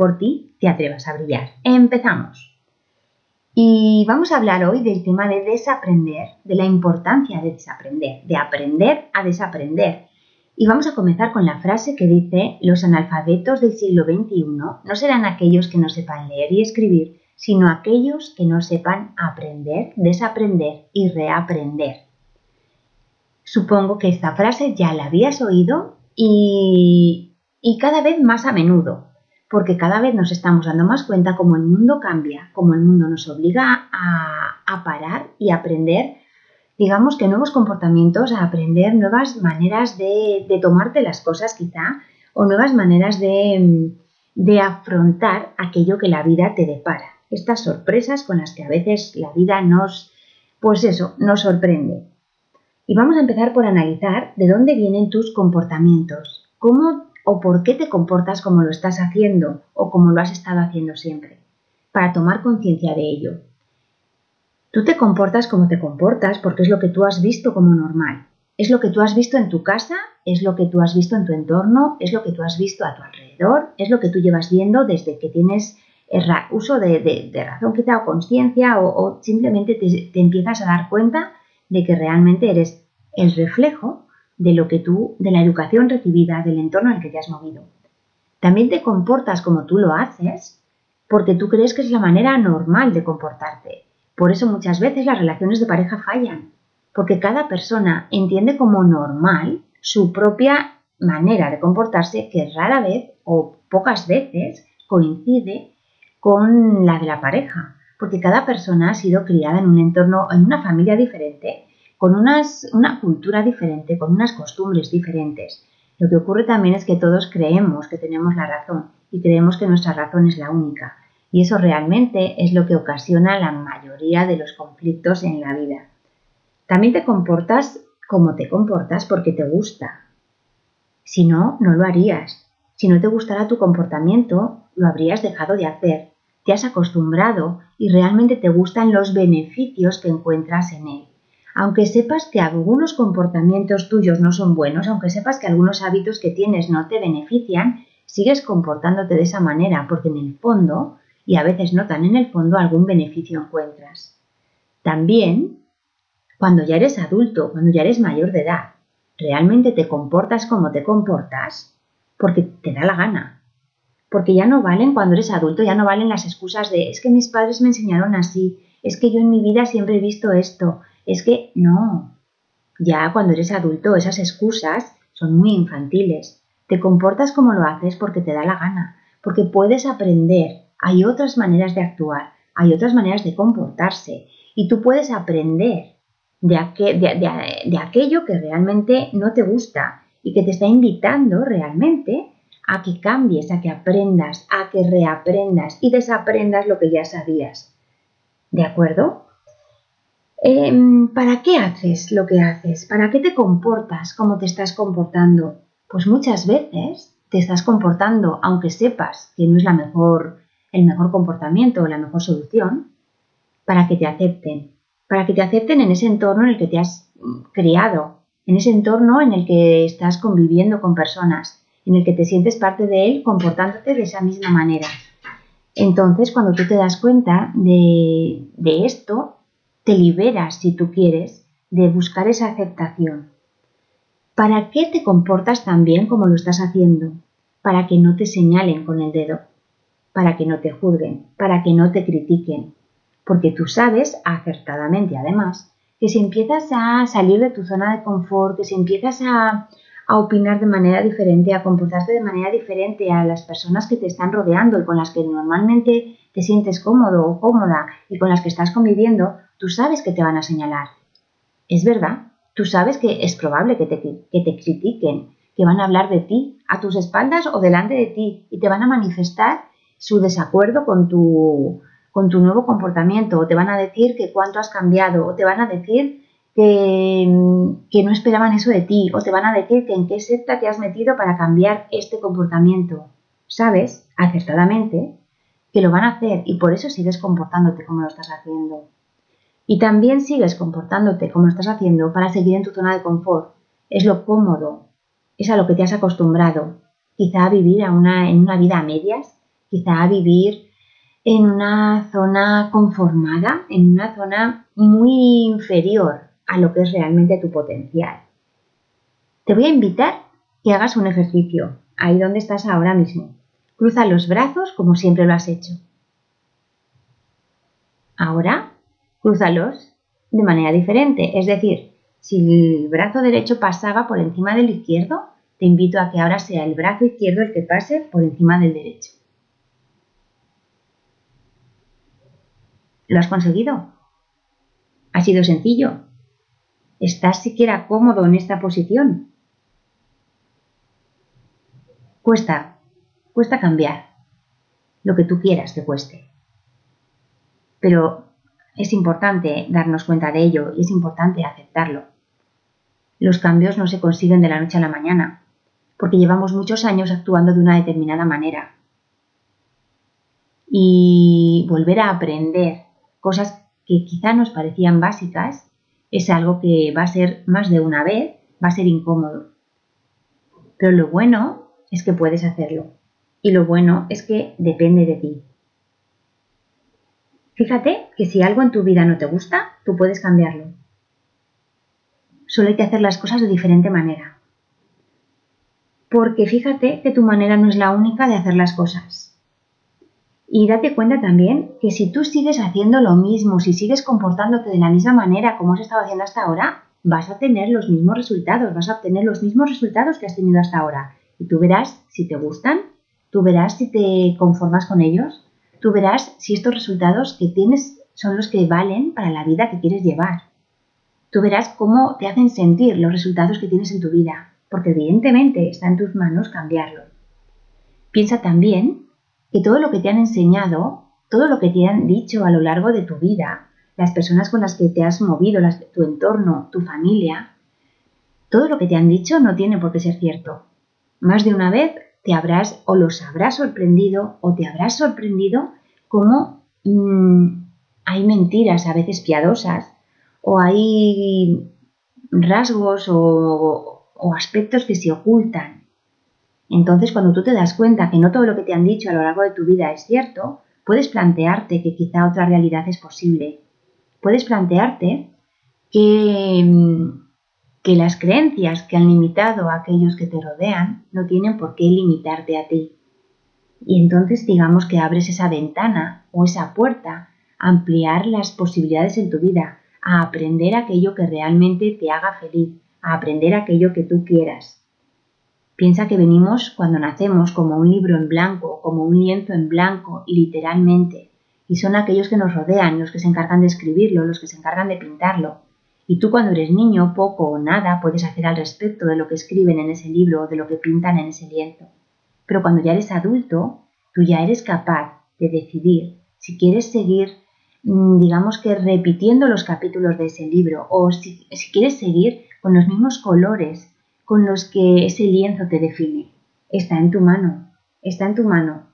por ti, te atrevas a brillar. Empezamos. Y vamos a hablar hoy del tema de desaprender, de la importancia de desaprender, de aprender a desaprender. Y vamos a comenzar con la frase que dice, los analfabetos del siglo XXI no serán aquellos que no sepan leer y escribir, sino aquellos que no sepan aprender, desaprender y reaprender. Supongo que esta frase ya la habías oído y, y cada vez más a menudo, porque cada vez nos estamos dando más cuenta cómo el mundo cambia, cómo el mundo nos obliga a, parar y aprender, digamos que nuevos comportamientos, a aprender nuevas maneras de, tomarte las cosas quizá, o nuevas maneras de, de afrontar aquello que la vida te depara. Estas sorpresas con las que a veces la vida nos, pues eso, nos sorprende. Y vamos a empezar por analizar de dónde vienen tus comportamientos, cómo o por qué te comportas como lo estás haciendo o como lo has estado haciendo siempre, para tomar conciencia de ello. Tú te comportas como te comportas porque es lo que tú has visto como normal. Es lo que tú has visto en tu casa, es lo que tú has visto en tu entorno, es lo que tú has visto a tu alrededor, es lo que tú llevas viendo desde que tienes uso de, razón quizá o conciencia o, simplemente te empiezas a dar cuenta de que realmente eres el reflejo de lo que tú, de la educación recibida, del entorno en que te has movido. También te comportas como tú lo haces porque tú crees que es la manera normal de comportarte. Por eso muchas veces las relaciones de pareja fallan, porque cada persona entiende como normal su propia manera de comportarse que rara vez o pocas veces coincide con la de la pareja, porque cada persona ha sido criada en un entorno, en una familia diferente con unas, una cultura diferente, con unas costumbres diferentes. Lo que ocurre también es que todos creemos que tenemos la razón y creemos que nuestra razón es la única. Y eso realmente es lo que ocasiona la mayoría de los conflictos en la vida. También te comportas como te comportas porque te gusta. Si no, no lo harías. Si no te gustara tu comportamiento, lo habrías dejado de hacer. Te has acostumbrado y realmente te gustan los beneficios que encuentras en él aunque sepas que algunos comportamientos tuyos no son buenos, aunque sepas que algunos hábitos que tienes no te benefician, sigues comportándote de esa manera porque en el fondo, y a veces no tan en el fondo, algún beneficio encuentras. También, cuando ya eres adulto, cuando ya eres mayor de edad, realmente te comportas como te comportas porque te da la gana. Porque ya no valen cuando eres adulto, ya no valen las excusas de es que mis padres me enseñaron así, es que yo en mi vida siempre he visto esto, es que no. Ya cuando eres adulto esas excusas son muy infantiles. Te comportas como lo haces porque te da la gana, porque puedes aprender. Hay otras maneras de actuar, hay otras maneras de comportarse y tú puedes aprender de, aquello que realmente no te gusta y que te está invitando realmente a que cambies, a que aprendas, a que reaprendas y desaprendas lo que ya sabías. ¿De acuerdo? Em, ¿Para qué haces lo que haces? ¿Para qué te comportas como te estás comportando? Pues muchas veces te estás comportando, aunque sepas que no es la mejor, el mejor comportamiento o la mejor solución, para que te acepten, para que te acepten en ese entorno en el que te has criado, en ese entorno en el que estás conviviendo con personas, en el que te sientes parte de él comportándote de esa misma manera. Entonces, cuando tú te das cuenta de, de esto, te liberas, si tú quieres, de buscar esa aceptación. ¿Para qué te comportas tan bien como lo estás haciendo? Para que no te señalen con el dedo, para que no te juzguen, para que no te critiquen. Porque tú sabes, acertadamente además, que si empiezas a salir de tu zona de confort, que si empiezas a, a opinar de manera diferente, a comportarte de manera diferente a las personas que te están rodeando y con las que normalmente te sientes cómodo o cómoda y con las que estás conviviendo, tú sabes que te van a señalar. Es verdad, tú sabes que es probable que te, que te critiquen, que van a hablar de ti a tus espaldas o delante de ti y te van a manifestar su desacuerdo con tu, con tu nuevo comportamiento, o te van a decir que cuánto has cambiado, o te van a decir que, que, no esperaban eso de ti, o te van a decir que en qué secta te has metido para cambiar este comportamiento. Sabes, acertadamente, que lo van a hacer y por eso sigues comportándote como lo estás haciendo. Y también sigues comportándote como lo estás haciendo para seguir en tu zona de confort. Es lo cómodo, es a lo que te has acostumbrado. Quizá a vivir en una vida a medias, quizá a vivir en una zona conformada, en una zona muy inferior a lo que es realmente tu potencial. Te voy a invitar que hagas un ejercicio ahí donde estás ahora mismo. Cruza los brazos como siempre lo has hecho. Ahora, crúzalos de manera diferente, es decir, si el brazo derecho pasaba por encima del izquierdo, te invito a que ahora sea el brazo izquierdo el que pase por encima del derecho. ¿Lo has conseguido? ¿Ha sido sencillo? ¿Estás siquiera cómodo en esta posición? Cuesta, cuesta cambiar. Lo que tú quieras te cueste. Pero es importante darnos cuenta de ello y es importante aceptarlo. Los cambios no se consiguen de la noche a la mañana, porque llevamos muchos años actuando de una determinada manera. Y volver a aprender cosas que quizá nos parecían básicas, es algo que va a ser más de una vez, va a ser incómodo. Pero lo bueno es que puedes hacerlo. Y lo bueno es que depende de ti. Fíjate que si algo en tu vida no te gusta, tú puedes cambiarlo. Solo hay que hacer las cosas de diferente manera. Porque fíjate que tu manera no es la única de hacer las cosas. Y date cuenta también que si tú sigues haciendo lo mismo, si sigues comportándote de la misma manera como has estado haciendo hasta ahora, vas a tener los mismos resultados, vas a obtener los mismos resultados que has tenido hasta ahora. Y tú verás si te gustan, tú verás si te conformas con ellos, tú verás si estos resultados que tienes son los que valen para la vida que quieres llevar. Tú verás cómo te hacen sentir los resultados que tienes en tu vida, porque evidentemente está en tus manos cambiarlo. Piensa también que todo lo que te han enseñado, todo lo que te han dicho a lo largo de tu vida, las personas con las que te has movido, tu entorno, tu familia, todo lo que te han dicho no tiene por qué ser cierto. Más de una vez te habrás o los habrás sorprendido o te habrás sorprendido como mm, hay mentiras a veces piadosas o hay rasgos o aspectos que se ocultan entonces, cuando tú te das cuenta que no todo lo que te han dicho a lo largo de tu vida es cierto, puedes plantearte que quizá otra realidad es posible. Puedes plantearte que, mm, que las creencias que han limitado a aquellos que te rodean no tienen por qué limitarte a ti. Y entonces digamos que abres esa ventana o esa puerta a ampliar las posibilidades en tu vida, a aprender aquello que realmente te haga feliz, a aprender aquello que tú quieras. Piensa que venimos cuando nacemos como un libro en blanco, como un lienzo en blanco, literalmente, y son aquellos que nos rodean los que se encargan de escribirlo, los que se encargan de pintarlo. Y tú cuando eres niño, poco o nada puedes hacer al respecto de lo que escriben en ese libro o de lo que pintan en ese lienzo. Pero cuando ya eres adulto, tú ya eres capaz de decidir si quieres seguir, mm, digamos que repitiendo los capítulos de ese libro o si, si quieres seguir con los mismos colores con los que ese lienzo te define. Está en tu mano, está en tu mano.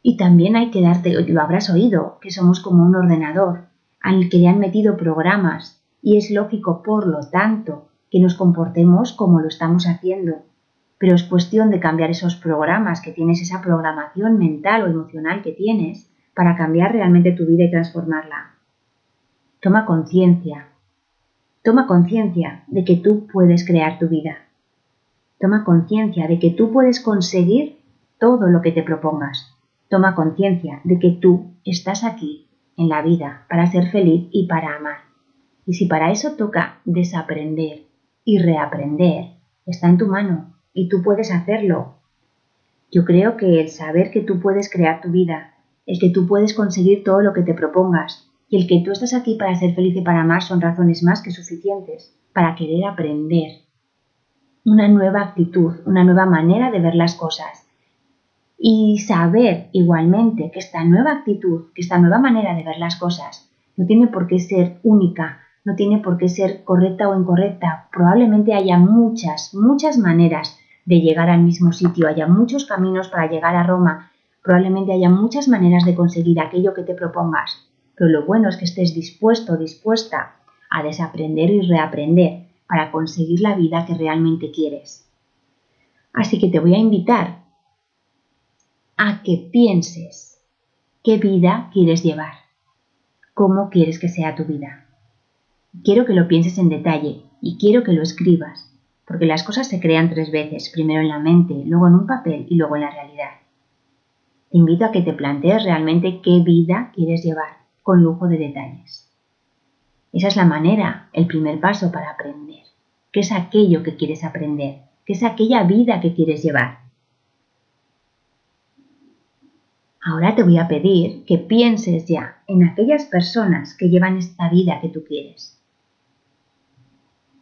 Y también hay que darte, lo habrás oído, que somos como un ordenador al que le han metido programas y es lógico, por lo tanto, que nos comportemos como lo estamos haciendo. Pero es cuestión de cambiar esos programas que tienes, esa programación mental o emocional que tienes para cambiar realmente tu vida y transformarla. Toma conciencia. Toma conciencia de que tú puedes crear tu vida. Toma conciencia de que tú puedes conseguir todo lo que te propongas. Toma conciencia de que tú estás aquí en la vida para ser feliz y para amar. Y si para eso toca desaprender y reaprender, está en tu mano y tú puedes hacerlo. Yo creo que el saber que tú puedes crear tu vida, el que tú puedes conseguir todo lo que te propongas y el que tú estás aquí para ser feliz y para amar son razones más que suficientes para querer aprender una nueva actitud, una nueva manera de ver las cosas. Y saber igualmente que esta nueva actitud, que esta nueva manera de ver las cosas, no tiene por qué ser única, no tiene por qué ser correcta o incorrecta. Probablemente haya muchas, muchas maneras de llegar al mismo sitio, haya muchos caminos para llegar a Roma, probablemente haya muchas maneras de conseguir aquello que te propongas, pero lo bueno es que estés dispuesto dispuesta a desaprender y reaprender para conseguir la vida que realmente quieres. Así que te voy a invitar a que pienses qué vida quieres llevar, cómo quieres que sea tu vida. Quiero que lo pienses en detalle y quiero que lo escribas porque las cosas se crean tres veces, primero en la mente, luego en un papel y luego en la realidad. Te invito a que te plantees realmente qué vida quieres llevar, con lujo de detalles. Esa es la manera, el primer paso para aprender. ¿Qué es aquello que quieres aprender? ¿Qué es aquella vida que quieres llevar? Ahora te voy a pedir que pienses ya en aquellas personas que llevan esta vida que tú quieres.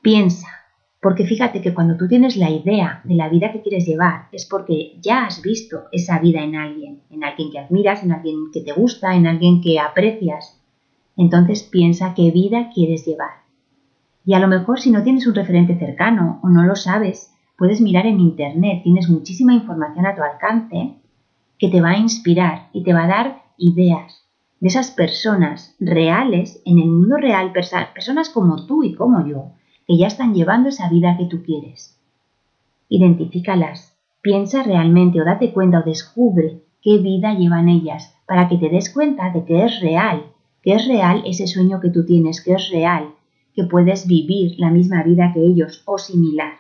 Piensa porque fíjate que cuando tú tienes la idea de la vida que quieres llevar es porque ya has visto esa vida en alguien, en alguien que admiras, en alguien que te gusta, en alguien que aprecias. Entonces piensa qué vida quieres llevar. Y a lo mejor si no tienes un referente cercano o no lo sabes, puedes mirar en Internet, tienes muchísima información a tu alcance que te va a inspirar y te va a dar ideas de esas personas reales en el mundo real, personas como tú y como yo, que ya están llevando esa vida que tú quieres. Identifícalas, piensa realmente o date cuenta o descubre qué vida llevan ellas para que te des cuenta de que es real, que es real ese sueño que tú tienes, que es real, que puedes vivir la misma vida que ellos o similar.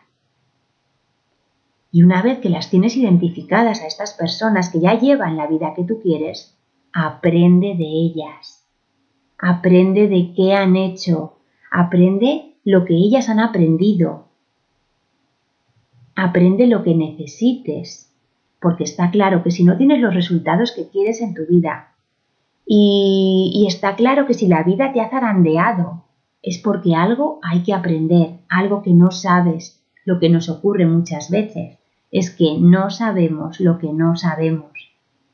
Y una vez que las tienes identificadas a estas personas que ya llevan la vida que tú quieres, aprende de ellas. Aprende de qué han hecho. Aprende lo que ellas han aprendido. Aprende lo que necesites, porque está claro que si no tienes los resultados que quieres en tu vida, y, está claro que si la vida te ha zarandeado, es porque algo hay que aprender, algo que no sabes, lo que nos ocurre muchas veces, es que no sabemos lo que no sabemos.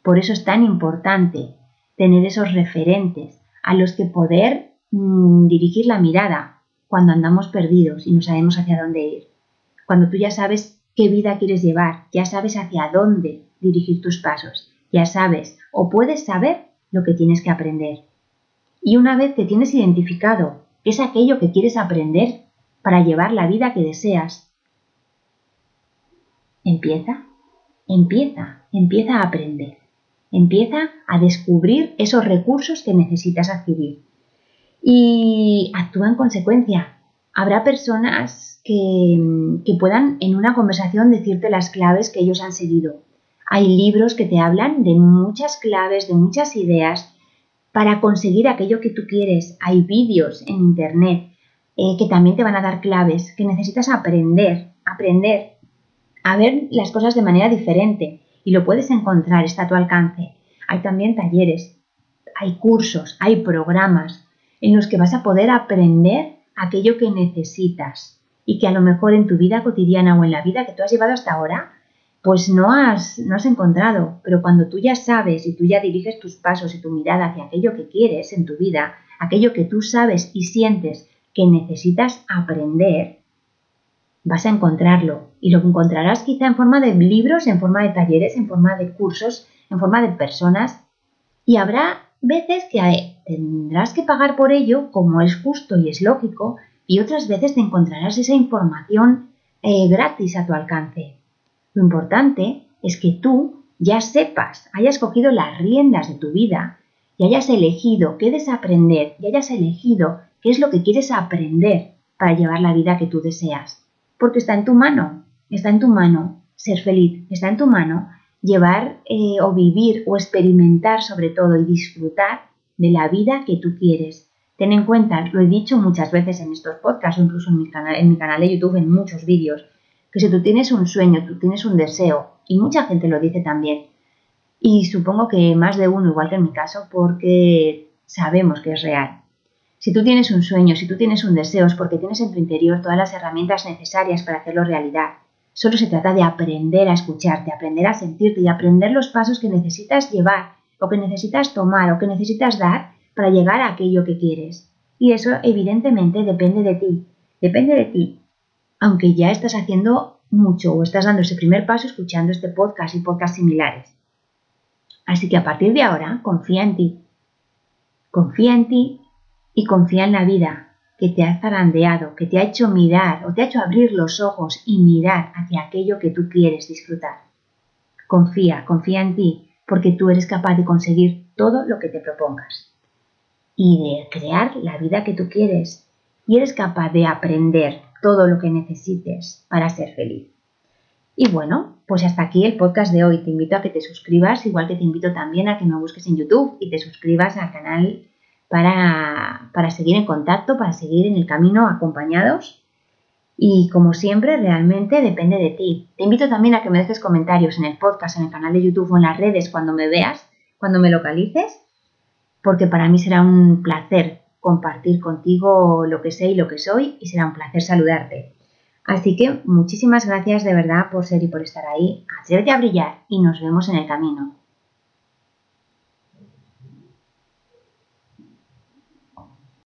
Por eso es tan importante tener esos referentes a los que poder mm, dirigir la mirada, cuando andamos perdidos y no sabemos hacia dónde ir. Cuando tú ya sabes qué vida quieres llevar, ya sabes hacia dónde dirigir tus pasos, ya sabes o puedes saber lo que tienes que aprender. Y una vez que tienes identificado qué es aquello que quieres aprender para llevar la vida que deseas, empieza, empieza, empieza a aprender. Empieza a descubrir esos recursos que necesitas adquirir y actúa en consecuencia. Habrá personas que, puedan en una conversación decirte las claves que ellos han seguido. Hay libros que te hablan de muchas claves, de muchas ideas para conseguir aquello que tú quieres. Hay vídeos en Internet eh, que también te van a dar claves que necesitas aprender, aprender a ver las cosas de manera diferente y lo puedes encontrar, está a tu alcance. Hay también talleres, hay cursos, hay programas en los que vas a poder aprender aquello que necesitas y que a lo mejor en tu vida cotidiana o en la vida que tú has llevado hasta ahora, pues no has, no has encontrado. Pero cuando tú ya sabes y tú ya diriges tus pasos y tu mirada hacia aquello que quieres en tu vida, aquello que tú sabes y sientes que necesitas aprender, vas a encontrarlo. Y lo encontrarás quizá en forma de libros, en forma de talleres, en forma de cursos, en forma de personas. Y habrá veces que tendrás que pagar por ello, como es justo y es lógico, y otras veces te encontrarás esa información eh, gratis a tu alcance. Lo importante es que tú ya sepas, hayas cogido las riendas de tu vida y hayas elegido qué desaprender y hayas elegido qué es lo que quieres aprender para llevar la vida que tú deseas. Porque está en tu mano, está en tu mano ser feliz, está en tu mano llevar eh, o vivir o experimentar sobre todo y disfrutar de la vida que tú quieres. Ten en cuenta, lo he dicho muchas veces en estos podcasts o incluso en mi, canal, en mi canal de YouTube, en muchos vídeos, que si tú tienes un sueño, tú tienes un deseo, y mucha gente lo dice también, y supongo que más de uno, igual que en mi caso, porque sabemos que es real. Si tú tienes un sueño, si tú tienes un deseo, es porque tienes en tu interior todas las herramientas necesarias para hacerlo realidad. Solo se trata de aprender a escucharte, aprender a sentirte y aprender los pasos que necesitas llevar o que necesitas tomar o que necesitas dar para llegar a aquello que quieres. Y eso evidentemente depende de ti, depende de ti. Aunque ya estás haciendo mucho o estás dando ese primer paso escuchando este podcast y podcasts similares. Así que a partir de ahora, confía en ti. Confía en ti y confía en la vida que te ha zarandeado, que te ha hecho mirar o te ha hecho abrir los ojos y mirar hacia aquello que tú quieres disfrutar. Confía, confía en ti, porque tú eres capaz de conseguir todo lo que te propongas y de crear la vida que tú quieres y eres capaz de aprender todo lo que necesites para ser feliz. Y bueno, pues hasta aquí el podcast de hoy. Te invito a que te suscribas, igual que te invito también a que me busques en YouTube y te suscribas al canal para, para seguir en contacto, para seguir en el camino acompañados. Y como siempre, realmente depende de ti. Te invito también a que me dejes comentarios en el podcast, en el canal de YouTube o en las redes cuando me veas, cuando me localices, porque para mí será un placer compartir contigo lo que sé y lo que soy y será un placer saludarte. Así que muchísimas gracias de verdad por ser y por estar ahí. Atrévete a brillar y nos vemos en el camino.